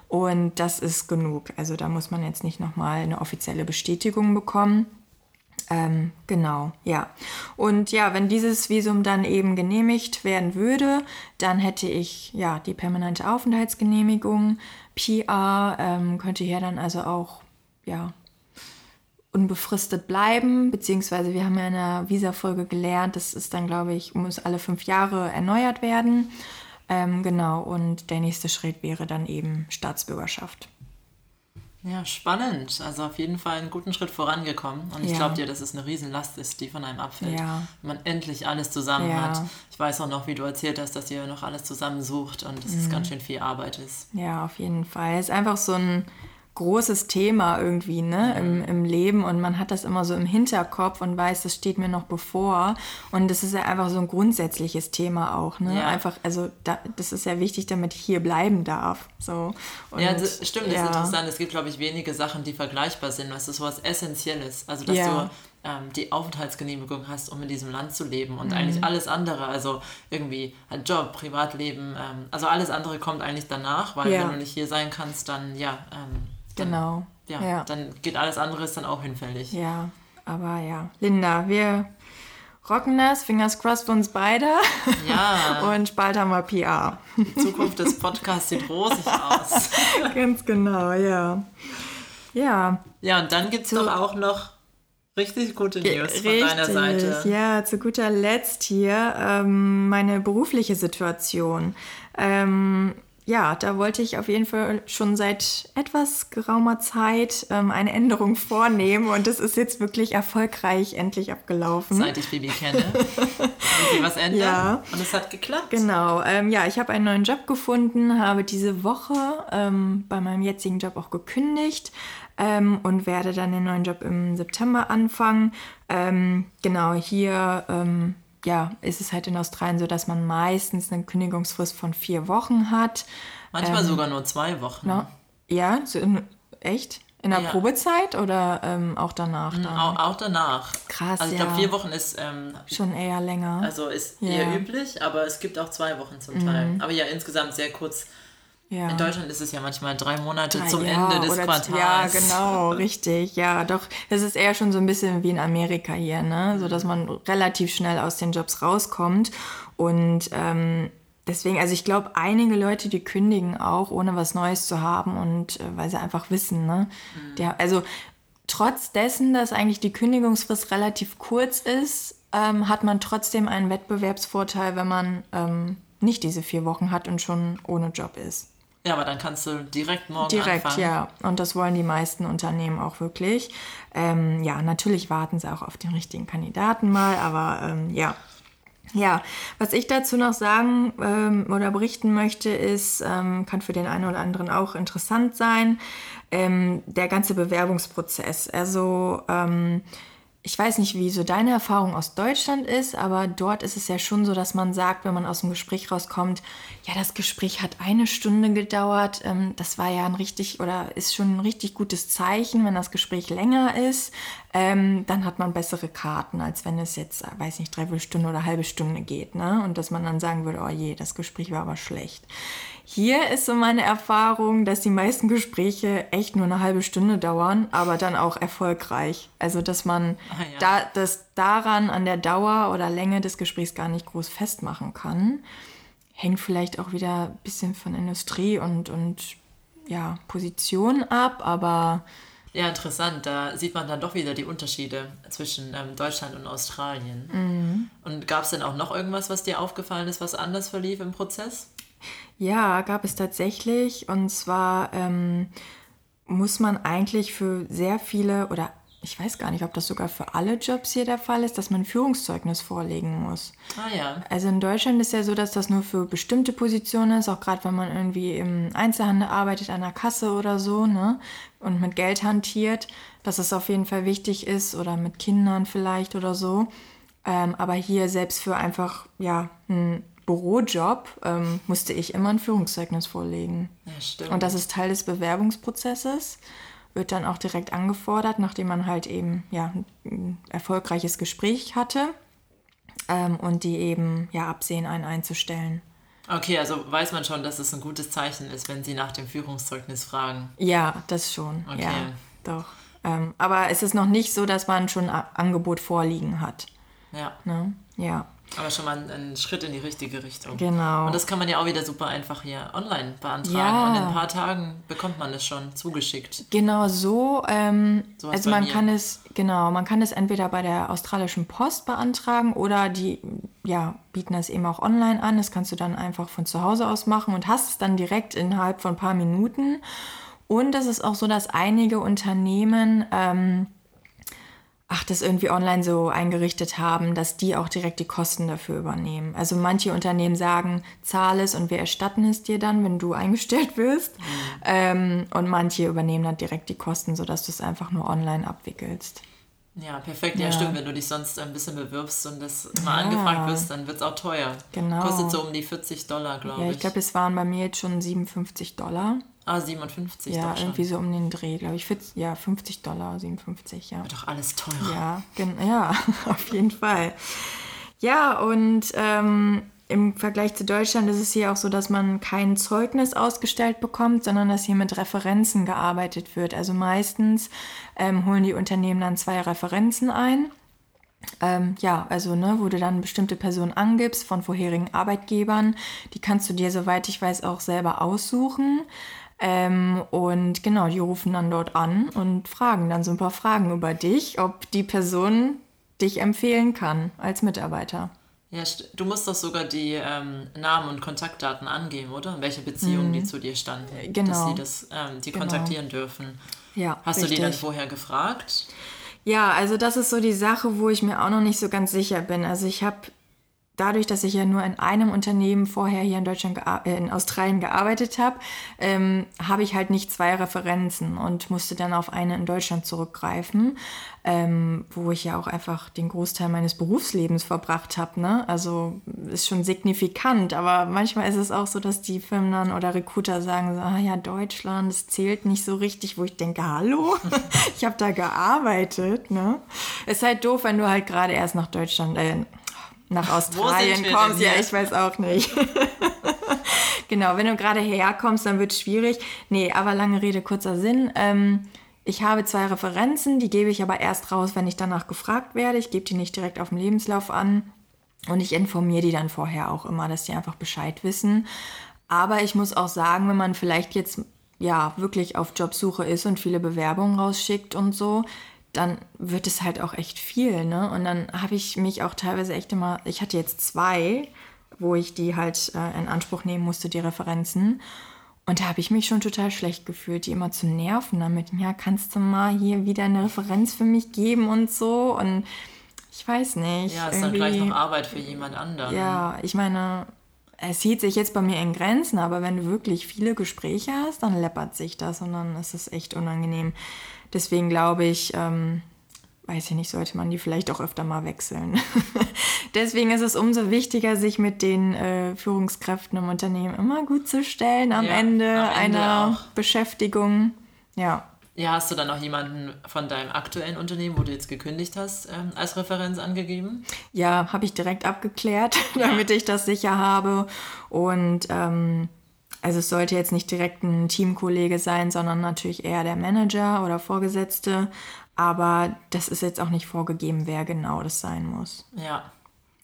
Und das ist genug. Also da muss man jetzt nicht nochmal eine offizielle Bestätigung bekommen. Ähm, genau, ja. Und ja, wenn dieses Visum dann eben genehmigt werden würde, dann hätte ich ja die permanente Aufenthaltsgenehmigung, PR, ähm, könnte hier dann also auch ja unbefristet bleiben, beziehungsweise wir haben ja in der Visa-Folge gelernt, das ist dann, glaube ich, muss alle fünf Jahre erneuert werden. Ähm, genau, und der nächste Schritt wäre dann eben Staatsbürgerschaft. Ja, spannend. Also auf jeden Fall einen guten Schritt vorangekommen. Und ich ja. glaube dir, dass es eine Riesenlast ist, die von einem abfällt. Ja. Wenn man endlich alles zusammen ja. hat. Ich weiß auch noch, wie du erzählt hast, dass ihr noch alles zusammensucht und dass mhm. es ganz schön viel Arbeit ist. Ja, auf jeden Fall. Es ist einfach so ein großes Thema irgendwie ne, im, im Leben und man hat das immer so im Hinterkopf und weiß, das steht mir noch bevor. Und das ist ja einfach so ein grundsätzliches Thema auch. Ne? Ja. Einfach, also da, das ist ja wichtig, damit ich hier bleiben darf. So. Und, ja, das stimmt, das ja. ist interessant. Es gibt, glaube ich, wenige Sachen, die vergleichbar sind. Das ist so was Essentielles. Also, dass ja. du ähm, die Aufenthaltsgenehmigung hast, um in diesem Land zu leben und mhm. eigentlich alles andere, also irgendwie ein Job, Privatleben, ähm, also alles andere kommt eigentlich danach, weil wenn du nicht hier sein kannst, dann ja, ähm, dann, genau. Ja, ja, dann geht alles andere ist dann auch hinfällig. Ja, aber ja. Linda, wir rocken das. Fingers crossed für uns beide. Ja. *laughs* Und bald haben wir PR. Die Zukunft des Podcasts sieht rosig aus. *laughs* Ganz genau, ja. Ja. Ja, und dann gibt es doch auch noch richtig gute News richtig, von deiner Seite. Ja, zu guter Letzt hier ähm, meine berufliche Situation. Ähm, ja, da wollte ich auf jeden Fall schon seit etwas geraumer Zeit ähm, eine Änderung vornehmen und es ist jetzt wirklich erfolgreich endlich abgelaufen. Seit ich Baby kenne. *laughs* sie was ändern ja. und es hat geklappt. Genau, ähm, ja, ich habe einen neuen Job gefunden, habe diese Woche ähm, bei meinem jetzigen Job auch gekündigt ähm, und werde dann den neuen Job im September anfangen. Ähm, genau, hier ähm, ja, ist es halt in Australien so, dass man meistens eine Kündigungsfrist von vier Wochen hat. Manchmal ähm, sogar nur zwei Wochen. No, ja, so in, echt? In der ja. Probezeit oder ähm, auch danach? Mhm, auch, auch, danach. Krass. Also ich ja. glaube, vier Wochen ist ähm, schon eher länger. Also ist ja. eher üblich, aber es gibt auch zwei Wochen zum Teil. Mhm. Aber ja, insgesamt sehr kurz Ja. In Deutschland ist es ja manchmal drei Monate drei, zum ja, Ende des Quartals. Ja, genau, *laughs* richtig. Ja, doch, das ist eher schon so ein bisschen wie in Amerika hier, ne? So dass man relativ schnell aus den Jobs rauskommt. Und ähm, deswegen, also ich glaube, einige Leute, die kündigen auch, ohne was Neues zu haben und äh, weil sie einfach wissen, ne? Mhm. Der, also trotz dessen, dass eigentlich die Kündigungsfrist relativ kurz ist, ähm, hat man trotzdem einen Wettbewerbsvorteil, wenn man ähm, nicht diese vier Wochen hat und schon ohne Job ist. Ja, aber dann kannst du direkt morgen direkt, anfangen. ja. Und das wollen die meisten Unternehmen auch wirklich. Ähm, ja, natürlich warten sie auch auf den richtigen Kandidaten mal, aber ähm, ja. Ja, was ich dazu noch sagen ähm, oder berichten möchte, ist, ähm, kann für den einen oder anderen auch interessant sein, ähm, der ganze Bewerbungsprozess. Also ähm, ich weiß nicht, wie so deine Erfahrung aus Deutschland ist, aber dort ist es ja schon so, dass man sagt, wenn man aus dem Gespräch rauskommt, ja, das Gespräch hat eine Stunde gedauert. Ähm, das war ja ein richtig oder ist schon ein richtig gutes Zeichen, wenn das Gespräch länger ist. Ähm, dann hat man bessere Karten, als wenn es jetzt, weiß nicht, dreiviertel Stunde oder halbe Stunde geht. Ne? Und dass man dann sagen würde, oh je, das Gespräch war aber schlecht. Hier ist so meine Erfahrung, dass die meisten Gespräche echt nur eine halbe Stunde dauern, aber dann auch erfolgreich. Also dass man ah, ja. da, das daran an der Dauer oder Länge des Gesprächs gar nicht groß festmachen kann. Hängt vielleicht auch wieder ein bisschen von Industrie und, und ja, Position ab, aber ja, interessant. Da sieht man dann doch wieder die Unterschiede zwischen ähm, Deutschland und Australien. Mhm. Und gab es denn auch noch irgendwas, was dir aufgefallen ist, was anders verlief im Prozess? Ja, gab es tatsächlich. Und zwar ähm, muss man eigentlich für sehr viele oder ich weiß gar nicht, ob das sogar für alle Jobs hier der Fall ist, dass man ein Führungszeugnis vorlegen muss. Ah ja. Also in Deutschland ist ja so, dass das nur für bestimmte Positionen ist, auch gerade wenn man irgendwie im Einzelhandel arbeitet, an der Kasse oder so, ne? Und mit Geld hantiert, dass es auf jeden Fall wichtig ist oder mit Kindern vielleicht oder so. Ähm, aber hier selbst für einfach, ja, ein Bürojob ähm, musste ich immer ein Führungszeugnis vorlegen. Ja, stimmt. Und das ist Teil des Bewerbungsprozesses, wird dann auch direkt angefordert, nachdem man halt eben ja, ein erfolgreiches Gespräch hatte ähm, und die eben ja absehen, einen einzustellen. Okay, also weiß man schon, dass es ein gutes Zeichen ist, wenn sie nach dem Führungszeugnis fragen. Ja, das schon. Okay. Ja, doch. Ähm, aber es ist noch nicht so, dass man schon ein Angebot vorliegen hat. Ja. Ne? Ja. Aber schon mal ein, Schritt in die richtige Richtung. Genau. Und das kann man ja auch wieder super einfach hier online beantragen. Ja. Und in ein paar Tagen bekommt man es schon zugeschickt. Genau so. Ähm, so also man mir. kann es, genau, man kann es entweder bei der australischen Post beantragen oder die ja, bieten das eben auch online an. Das kannst du dann einfach von zu Hause aus machen und hast es dann direkt innerhalb von ein paar Minuten. Und es ist auch so, dass einige Unternehmen ähm, ach, das irgendwie online so eingerichtet haben, dass die auch direkt die Kosten dafür übernehmen. Also manche Unternehmen sagen, zahl es und wir erstatten es dir dann, wenn du *laughs* eingestellt wirst. Mhm. Ähm, und manche übernehmen dann direkt die Kosten, sodass du es einfach nur online abwickelst. Ja, perfekt. Ja, ja, stimmt. Wenn du dich sonst ein bisschen bewirbst und das immer ja. angefragt wirst, dann wird es auch teuer. Genau. Kostet so um die 40 Dollar, glaube ich. Ja, ich glaube, es waren bei mir jetzt schon 57 Dollar. Ah, 57 Ja, irgendwie so um den Dreh, glaube ich. Ja, 50 Dollar, 57, ja. Wird doch alles teurer. Ja, ja, *laughs* auf jeden Fall. Ja, und ähm, im Vergleich zu Deutschland ist es hier auch so, dass man kein Zeugnis ausgestellt bekommt, sondern dass hier mit Referenzen gearbeitet wird. Also meistens ähm, holen die Unternehmen dann zwei Referenzen ein. Ähm, ja, also ne, wo du dann bestimmte Personen angibst von vorherigen Arbeitgebern. Die kannst du dir, soweit ich weiß, auch selber aussuchen. Ähm, und genau, die rufen dann dort an und fragen dann so ein paar Fragen über dich, ob die Person dich empfehlen kann als Mitarbeiter. Ja, du musst doch sogar die ähm, Namen und Kontaktdaten angeben, oder? Welche Beziehungen mhm. die zu dir standen, genau. dass sie das, ähm, die genau. kontaktieren dürfen. Ja, Hast richtig. du die dann vorher gefragt? Ja, also das ist so die Sache, wo ich mir auch noch nicht so ganz sicher bin. Also ich habe dadurch, dass ich ja nur in einem Unternehmen vorher hier in Deutschland, äh, in Australien gearbeitet habe, ähm, habe ich halt nicht zwei Referenzen und musste dann auf eine in Deutschland zurückgreifen, ähm, wo ich ja auch einfach den Großteil meines Berufslebens verbracht habe. Ne? Also ist schon signifikant, aber manchmal ist es auch so, dass die Firmen dann oder Recruiter sagen so, ah ja, Deutschland, das zählt nicht so richtig, wo ich denke, hallo, *laughs* ich habe da gearbeitet. Ne? Ist halt doof, wenn du halt gerade erst nach Deutschland, äh, nach Australien kommst. Ja, ich weiß auch nicht. *laughs* genau, wenn du gerade herkommst, dann wird es schwierig. Nee, aber lange Rede, kurzer Sinn. Ähm, ich habe zwei Referenzen, die gebe ich aber erst raus, wenn ich danach gefragt werde. Ich gebe die nicht direkt auf dem Lebenslauf an. Und ich informiere die dann vorher auch immer, dass die einfach Bescheid wissen. Aber ich muss auch sagen, wenn man vielleicht jetzt ja wirklich auf Jobsuche ist und viele Bewerbungen rausschickt und so, dann wird es halt auch echt viel, ne? Und dann habe ich mich auch teilweise echt immer, ich hatte jetzt zwei, wo ich die halt äh, in Anspruch nehmen musste, die Referenzen. Und da habe ich mich schon total schlecht gefühlt, die immer zu nerven damit. Ja, kannst du mal hier wieder eine Referenz für mich geben und so? Und ich weiß nicht. Ja, ist dann gleich noch Arbeit für jemand anderen. Ja, ich meine, es hielt sich jetzt bei mir in Grenzen, aber wenn du wirklich viele Gespräche hast, dann läppert sich das und dann ist es echt unangenehm. Deswegen glaube ich, ähm, weiß ich nicht, sollte man die vielleicht auch öfter mal wechseln. *laughs* Deswegen ist es umso wichtiger, sich mit den äh, Führungskräften im Unternehmen immer gut zu stellen am, ja, Ende, am Ende, einer auch. Beschäftigung. Ja. Ja, hast du dann auch jemanden von deinem aktuellen Unternehmen, wo du jetzt gekündigt hast, ähm, als Referenz angegeben? Ja, habe ich direkt abgeklärt, *laughs* damit ich das sicher habe. Und ähm, also es sollte jetzt nicht direkt ein Teamkollege sein, sondern natürlich eher der Manager oder Vorgesetzte. Aber das ist jetzt auch nicht vorgegeben, wer genau das sein muss. Ja.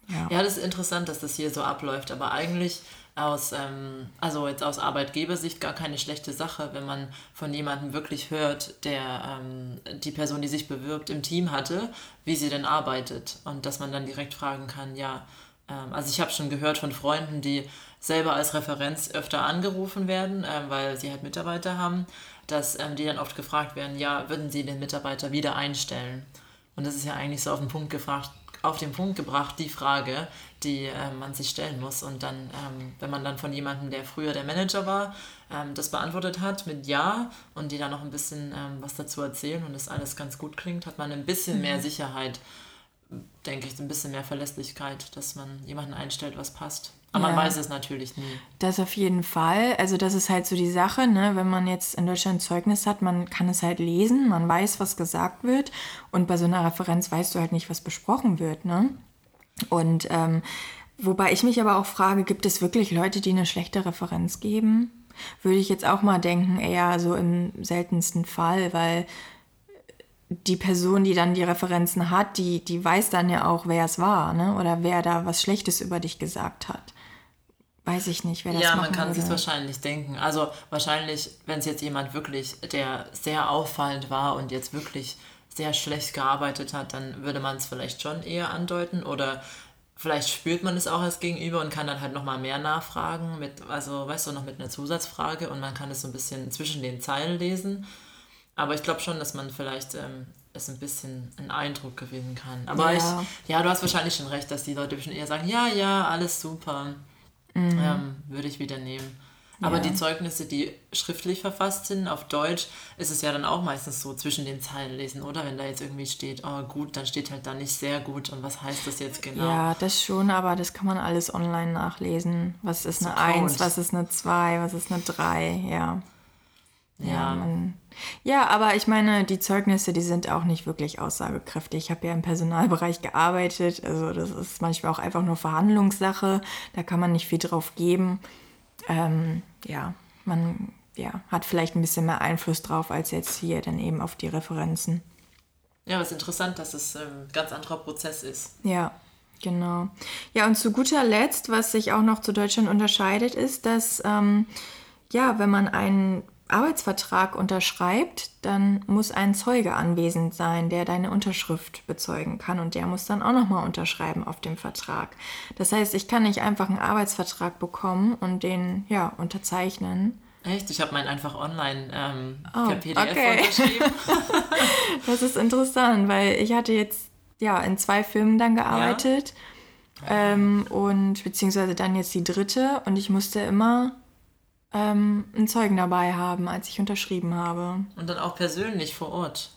Ja, ja das ist interessant, dass das hier so abläuft. Aber eigentlich aus, ähm, also jetzt aus Arbeitgebersicht gar keine schlechte Sache, wenn man von jemandem wirklich hört, der ähm, die Person, die sich bewirbt, im Team hatte, wie sie denn arbeitet. Und dass man dann direkt fragen kann, ja, ähm, also ich habe schon gehört von Freunden, die selber als Referenz öfter angerufen werden, ähm, weil sie halt Mitarbeiter haben, dass ähm, die dann oft gefragt werden, ja, würden sie den Mitarbeiter wieder einstellen? Und das ist ja eigentlich so auf den Punkt gefragt, auf den Punkt gebracht, die Frage, die äh, man sich stellen muss. Und dann, ähm, wenn man dann von jemandem, der früher der Manager war, ähm, das beantwortet hat mit Ja und die dann noch ein bisschen ähm, was dazu erzählen und das alles ganz gut klingt, hat man ein bisschen mhm. mehr Sicherheit, denke ich, ein bisschen mehr Verlässlichkeit, dass man jemanden einstellt, was passt. Aber ja. man weiß es natürlich nie. Das auf jeden Fall. Also das ist halt so die Sache, ne? wenn man jetzt in Deutschland ein Zeugnis hat, man kann es halt lesen, man weiß, was gesagt wird und bei so einer Referenz weißt du halt nicht, was besprochen wird. Ne? Und ähm, wobei ich mich aber auch frage, gibt es wirklich Leute, die eine schlechte Referenz geben? Würde ich jetzt auch mal denken, eher so im seltensten Fall, weil die Person, die dann die Referenzen hat, die, die weiß dann ja auch, wer es war, ne? Oder wer da was Schlechtes über dich gesagt hat. Weiß ich nicht, wer das Ja, man kann sich wahrscheinlich denken. Also wahrscheinlich, wenn es jetzt jemand wirklich, der sehr auffallend war und jetzt wirklich sehr schlecht gearbeitet hat, dann würde man es vielleicht schon eher andeuten oder vielleicht spürt man es auch als Gegenüber und kann dann halt nochmal mehr nachfragen, mit, also weißt du, noch mit einer Zusatzfrage und man kann es so ein bisschen zwischen den Zeilen lesen. Aber ich glaube schon, dass man vielleicht ähm, es ein bisschen einen Eindruck gewinnen kann. Aber ja. ich, ja, du hast wahrscheinlich schon recht, dass die Leute schon eher sagen, ja, ja, alles super. Mhm. Ähm, würde ich wieder nehmen. Aber ja. die Zeugnisse, die schriftlich verfasst sind, auf Deutsch, ist es ja dann auch meistens so zwischen den Zeilen lesen, oder? Wenn da jetzt irgendwie steht, oh gut, dann steht halt da nicht sehr gut und was heißt das jetzt genau? Ja, das schon, aber das kann man alles online nachlesen. Was ist eine 1, was ist eine 2, was ist eine 3, ja. Ja. Ja, man, ja, aber ich meine, die Zeugnisse, die sind auch nicht wirklich aussagekräftig. Ich habe ja im Personalbereich gearbeitet, also das ist manchmal auch einfach nur Verhandlungssache. Da kann man nicht viel drauf geben. Ähm, ja, man ja, hat vielleicht ein bisschen mehr Einfluss drauf als jetzt hier dann eben auf die Referenzen. Ja, aber es ist interessant, dass es ein ähm, ganz anderer Prozess ist. Ja, genau. Ja, und zu guter Letzt, was sich auch noch zu Deutschland unterscheidet, ist, dass ähm, ja, wenn man einen Arbeitsvertrag unterschreibt, dann muss ein Zeuge anwesend sein, der deine Unterschrift bezeugen kann und der muss dann auch nochmal unterschreiben auf dem Vertrag. Das heißt, ich kann nicht einfach einen Arbeitsvertrag bekommen und den ja unterzeichnen. Echt? Ich habe meinen einfach online ähm, oh, per PDF okay. unterschrieben. *laughs* das ist interessant, weil ich hatte jetzt ja in zwei Filmen dann gearbeitet ja. ähm, und beziehungsweise dann jetzt die dritte und ich musste immer ähm, einen Zeugen dabei haben, als ich unterschrieben habe. Und dann auch persönlich vor Ort.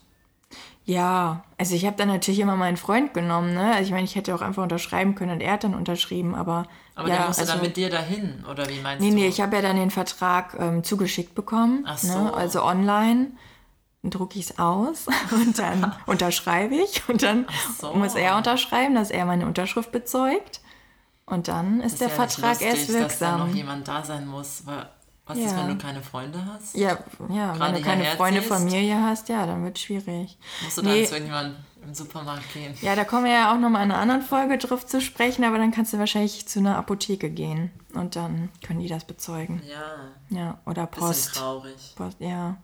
Ja, also ich habe dann natürlich immer meinen Freund genommen, ne? Also ich meine, ich hätte auch einfach unterschreiben können und er hat dann unterschrieben, aber. Aber ja, der musste also, dann mit dir dahin, oder wie meinst nee, du? Nee, nee, ich habe ja dann den Vertrag ähm, zugeschickt bekommen. Ach ne? so. Ne? Also online. Dann drucke ich es aus *laughs* und dann *laughs* unterschreibe ich und dann so. muss er unterschreiben, dass er meine Unterschrift bezeugt. Und dann ist, Das der ja Vertrag lustig, erst dass da wirksam. noch jemand da sein muss. Weil, was ist, Ja. wenn du keine Freunde hast? Ja, ja wenn du keine Freunde, ziehst? Familie hast, ja, dann wird schwierig. Musst du dann Nee. zu irgendjemandem im Supermarkt gehen? Ja, da kommen wir ja auch nochmal in einer anderen Folge drauf zu sprechen, aber dann kannst du wahrscheinlich zu einer Apotheke gehen und dann können die das bezeugen. Ja, Ja, oder bisschen Post. traurig. Post ja.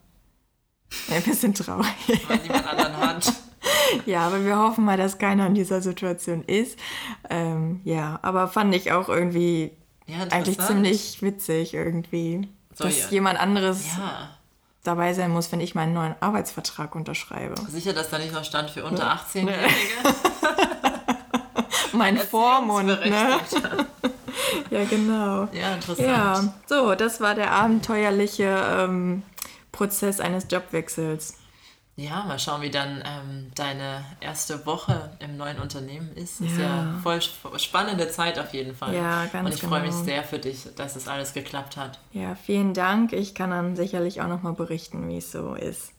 Ja, ein bisschen traurig. Weil niemand anderen hat. *laughs* Ja, aber wir hoffen mal, dass keiner in dieser Situation ist. Ähm, ja, aber fand ich auch irgendwie Ja, eigentlich ziemlich witzig irgendwie, So, dass ja. jemand anderes Ja, dabei sein muss, wenn ich meinen neuen Arbeitsvertrag unterschreibe. sicher, dass da nicht noch stand für unter 18-Jährige. *laughs* Mein Vormund, ne? *laughs* Ja, genau. Ja, interessant. Ja, so, das war der abenteuerliche ähm, Prozess eines Jobwechsels. Ja, mal schauen, wie dann ähm, deine erste Woche im neuen Unternehmen ist. Ist Ja. ja voll sp- spannende Zeit auf jeden Fall. Ja, ganz Und ich freue mich genau. sehr für dich, dass es alles geklappt hat. Ja, vielen Dank. Ich kann dann sicherlich auch nochmal berichten, wie es so ist.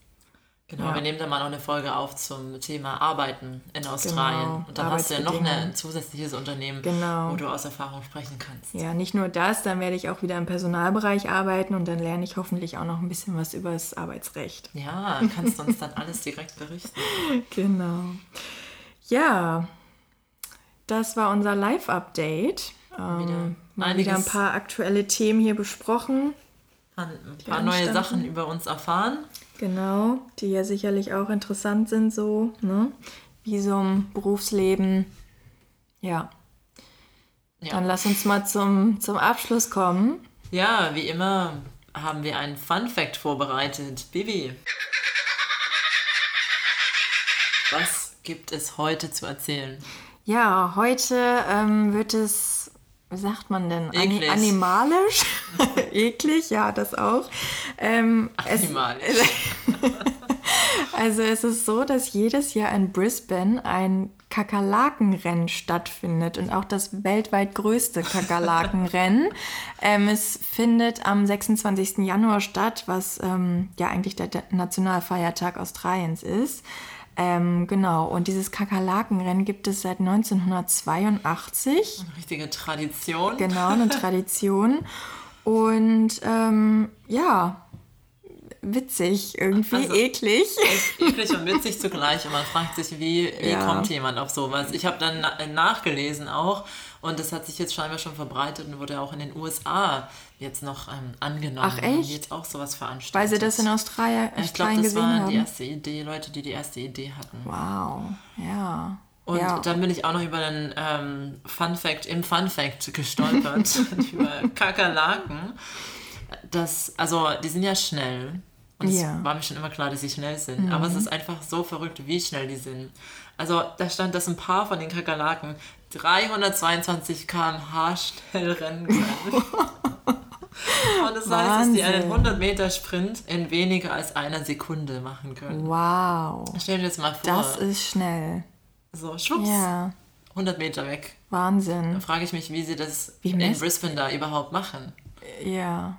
Genau, Ja. wir nehmen dann mal noch eine Folge auf zum Thema Arbeiten in Australien. Genau, Und dann hast du ja noch ein zusätzliches Unternehmen, Genau. wo du aus Erfahrung sprechen kannst. Ja, nicht nur das, dann werde ich auch wieder im Personalbereich arbeiten und dann lerne ich hoffentlich auch noch ein bisschen was über das Arbeitsrecht. Ja, kannst du uns dann alles direkt berichten. *laughs* Genau. Ja, das war unser Live-Update. Ähm, Wieder mal wieder ein paar aktuelle Themen hier besprochen. Ein paar neue. Sachen über uns erfahren. Genau, die ja sicherlich auch interessant sind, so, ne? Wie so im Berufsleben. Ja. Ja. Dann lass uns mal zum, zum Abschluss kommen. Ja, wie immer haben wir einen Fun Fact vorbereitet. Bibi. Was gibt es heute zu erzählen? Ja, heute ähm, wird es, wie sagt man denn, Eklig. animalisch? *laughs* Eklig, ja, das auch. Ähm, es, Animalisch. *laughs* also es ist so, dass jedes Jahr in Brisbane ein Kakerlakenrennen stattfindet und auch das weltweit größte Kakerlakenrennen. *laughs* ähm, es findet am 26. Januar statt, was ähm, ja eigentlich der, der Nationalfeiertag Australiens ist. Ähm, genau, und dieses Kakerlakenrennen gibt es seit 1982. Eine richtige Tradition. Genau, eine *laughs* Tradition. Und ähm, ja, witzig, irgendwie Also- eklig. Eklig und witzig zugleich und man fragt sich, wie, wie Ja. kommt jemand auf sowas? Ich habe dann na nachgelesen auch und das hat sich jetzt scheinbar schon verbreitet und wurde auch in den USA jetzt noch ähm, angenommen. Ach, Haben echt? die jetzt auch sowas veranstaltet. Weil sie das in Australien, Ja, ich glaube, das gesehen waren haben. die erste Idee, Leute, die die erste Idee hatten. Wow, ja. Und ja. dann bin ich auch noch über einen ähm, Fun Fact im Fun Fact gestolpert, *laughs* über Kakerlaken. Das, also, die sind ja schnell. Und es Ja. Mhm. war mir schon immer klar, dass sie schnell sind. Aber es ist einfach so verrückt, wie schnell die sind. Also, da stand, dass ein paar von den Kakerlaken 322 km/h schnell rennen können. *laughs* Und das heißt, dass die einen Wahnsinn. 100 Meter Sprint in weniger als einer Sekunde machen können. Wow, Stell dir das mal vor. das ist schnell. so, schwupps, Ja, 100 Meter weg. Wahnsinn. Da frage ich mich, wie sie das Wie in Brisbane da überhaupt machen. Ja.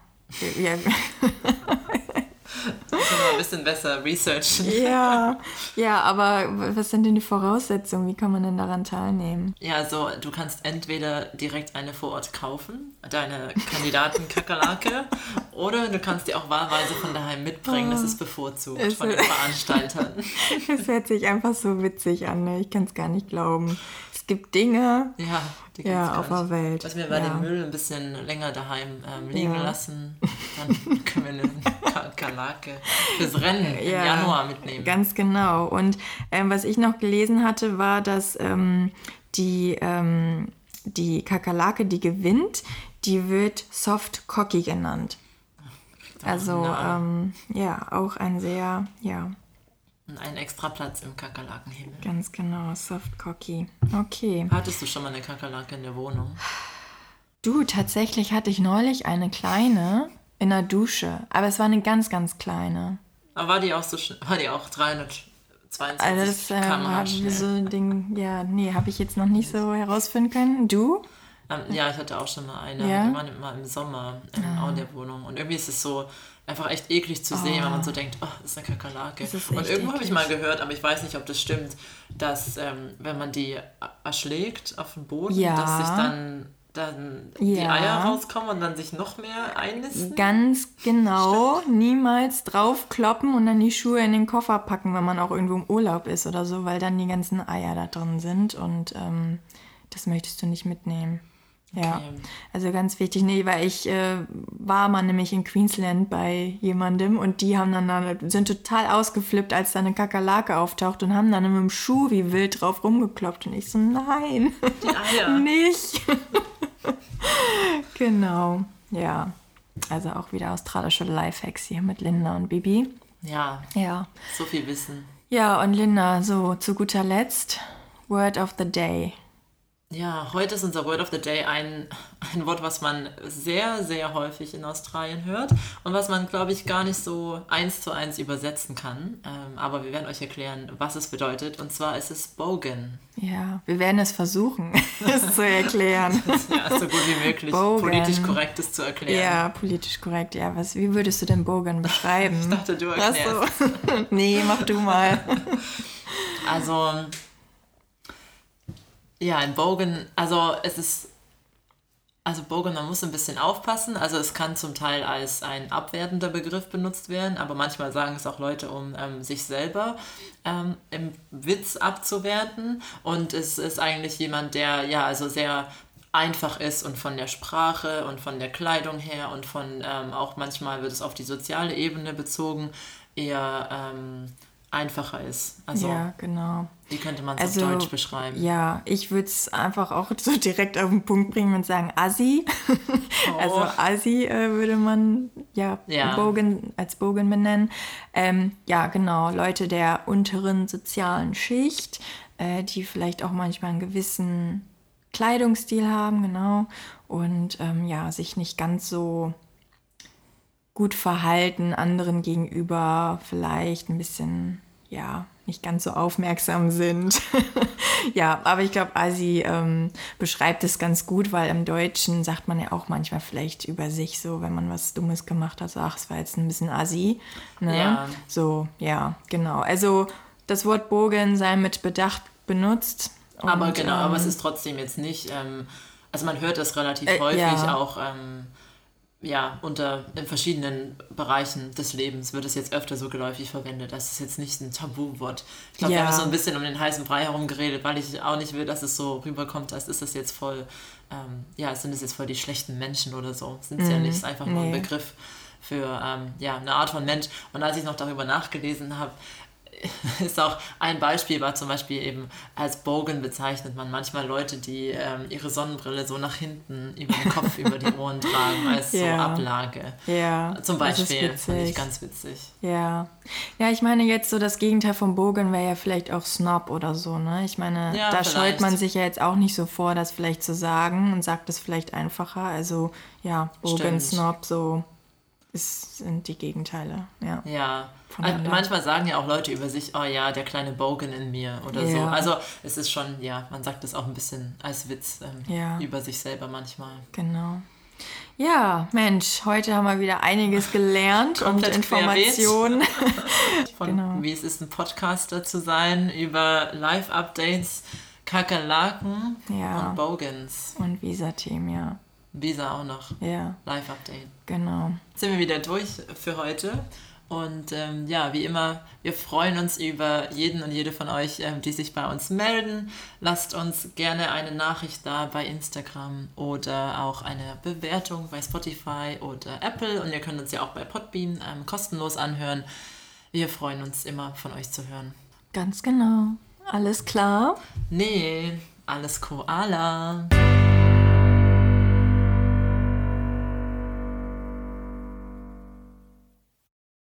Ja, *laughs* Müssen wir mal ein bisschen besser researchen. ja, ja, aber was sind denn die Voraussetzungen? Wie kann man denn daran teilnehmen? Ja, also du kannst entweder direkt eine vor Ort kaufen, deine Kandidaten Kakerlake, *laughs* oder du kannst die auch wahlweise von daheim mitbringen. Das ist bevorzugt Ist von den es- Veranstaltern. *laughs* Es hört sich einfach so witzig an, ne? ich kann es gar nicht glauben. Gibt Dinge, Ja, die ja, auf der. Welt. Lass mir mal ja. den Müll ein bisschen länger daheim ähm, liegen Ja. lassen. Dann *laughs* können wir eine Kakerlake fürs Rennen im Ja, Januar mitnehmen. Ganz genau. Und ähm, was ich noch gelesen hatte, war, dass ähm, die, ähm, die Kakerlake, die gewinnt, die wird Soft Cocky genannt. Also ähm, ja, auch ein sehr, ja, Und einen extra Platz im Kakerlakenhimmel. ganz genau, Soft Cocky. Okay. Hattest du schon mal eine Kakerlake in der Wohnung? Du, tatsächlich hatte ich neulich eine kleine in der Dusche, aber es war eine ganz, ganz kleine. Aber war die auch so schnell? War die auch 322 Also das äh, schnell? so ein Ding, ja, nee, habe ich jetzt noch nicht so herausfinden können. Du? Ja, ich hatte auch schon mal eine. Ja? Die waren immer im Sommer ähm, auch in der Wohnung. Und irgendwie ist es so einfach echt eklig zu sehen, wenn man so denkt, oh, das ist eine Kakerlake. Ist Und irgendwo habe ich mal gehört, aber ich weiß nicht, ob das stimmt, dass ähm, wenn man die erschlägt auf den Boden, Ja. dass sich dann, dann die Ja. Eier rauskommen und dann sich noch mehr einnisten. Ganz genau, niemals draufkloppen und dann die Schuhe in den Koffer packen, wenn man auch irgendwo im Urlaub ist oder so, weil dann die ganzen Eier da drin sind und ähm, das möchtest du nicht mitnehmen. Ja, Okay. also ganz wichtig, nee, weil ich äh, war mal nämlich in Queensland bei jemandem und die haben dann, dann sind total ausgeflippt, als da eine Kakerlake auftaucht und haben dann mit dem Schuh wie wild drauf rumgekloppt und ich so, nein, *laughs* nicht. *laughs* genau, ja. Also auch wieder australische Lifehacks hier mit Linda und Bibi. Ja, Ja. so viel Wissen. Ja, und Linda, so zu guter Letzt, Word of the Day. Ja, heute ist unser Word of the Day ein, ein Wort, was man sehr, sehr häufig in Australien hört und was man, glaube ich, gar nicht so eins zu eins übersetzen kann. Ähm, aber wir werden euch erklären, was es bedeutet. Und zwar ist es Bogan. Ja, wir werden es versuchen, *laughs* es zu erklären. *laughs* Ja, so gut wie möglich Bogan. politisch korrektes zu erklären. Ja, politisch korrekt. Ja, was, wie würdest du denn Bogan beschreiben? *laughs* Ich dachte, du Ach erklärst. so. nee, mach du mal. Also, ja, ein Bogan, also es ist, also Bogan, man muss ein bisschen aufpassen. Also es kann zum Teil als ein abwertender Begriff benutzt werden, aber manchmal sagen es auch Leute, um ähm, sich selber ähm, im Witz abzuwerten. Und es ist eigentlich jemand, der ja, also sehr einfach ist und von der Sprache und von der Kleidung her und von ähm, auch manchmal wird es auf die soziale Ebene bezogen, eher ähm, einfacher ist. Also Ja, genau. wie könnte man es Also, auf Deutsch beschreiben? Ja, ich würde es einfach auch *laughs* so direkt auf den Punkt bringen und sagen Assi. *laughs* Also Assi äh, würde man ja, Ja. Bogen, als Bogen benennen. Ähm, ja, genau, Leute der unteren sozialen Schicht, äh, die vielleicht auch manchmal einen gewissen Kleidungsstil haben, genau. Und ähm, ja, sich nicht ganz so gut verhalten anderen gegenüber, vielleicht ein bisschen, ja, nicht ganz so aufmerksam sind. *laughs* ja, aber ich glaube, Asi ähm, beschreibt es ganz gut, weil im Deutschen sagt man ja auch manchmal vielleicht über sich so, wenn man was Dummes gemacht hat, so, ach, es war jetzt ein bisschen Asi. Ne? Ja. So, ja, genau. Also das Wort Bogen sei mit Bedacht benutzt. aber Und, genau, aber es ähm, ist trotzdem jetzt nicht, ähm, also man hört das relativ Äh, häufig ja. auch, ähm, ja, unter in verschiedenen Bereichen des Lebens wird es jetzt öfter so geläufig verwendet. Das ist jetzt nicht ein Tabuwort. Ich glaube, wir Ja. haben so ein bisschen um den heißen Brei herumgeredet, weil ich auch nicht will, dass es so rüberkommt, als ist das jetzt voll, ähm, ja, sind es jetzt voll die schlechten Menschen oder so. Sind es ja nicht, es ist einfach nur ein Mhm. nee. Begriff für ähm, ja, eine Art von Mensch. Und als ich noch darüber nachgelesen habe, *laughs* ist auch ein Beispiel war zum Beispiel eben als Bogen bezeichnet man manchmal Leute, die ähm, ihre Sonnenbrille so nach hinten über den Kopf, über die Ohren *laughs* tragen, als so Ja. Ablage. Ja, Zum Beispiel, fand ich ganz witzig. Ja. Ja, ich meine jetzt so das Gegenteil von Bogen wäre ja vielleicht auch Snob oder so, ne? Ich meine, Ja, da vielleicht. scheut man sich ja jetzt auch nicht so vor, das vielleicht zu sagen und sagt es vielleicht einfacher. Also ja, Bogen, Stimmt. Snob, so ist, sind die Gegenteile, ja. Ja. Also manchmal sagen ja auch Leute über sich, oh ja, der kleine Bogen in mir oder so. Ja. Also es ist schon, ja, man sagt das auch ein bisschen als Witz ähm, Ja. über sich selber manchmal. Genau. Ja, Mensch, heute haben wir wieder einiges gelernt *laughs* und Informationen. *laughs* Von, Genau. Wie es ist, ein Podcaster zu sein über Live-Updates, Kakerlaken Ja. und Bogans. Und Visa-Team, ja. Visa auch noch. Ja, Live-Update. genau. Sind wir wieder durch für heute. Und ähm, ja, wie immer, wir freuen uns über jeden und jede von euch, ähm, die sich bei uns melden. Lasst uns gerne eine Nachricht da bei Instagram oder auch eine Bewertung bei Spotify oder Apple. Und ihr könnt uns ja auch bei Podbean ähm, kostenlos anhören. Wir freuen uns immer von euch zu hören. Ganz genau. Alles klar. Nee, alles Koala.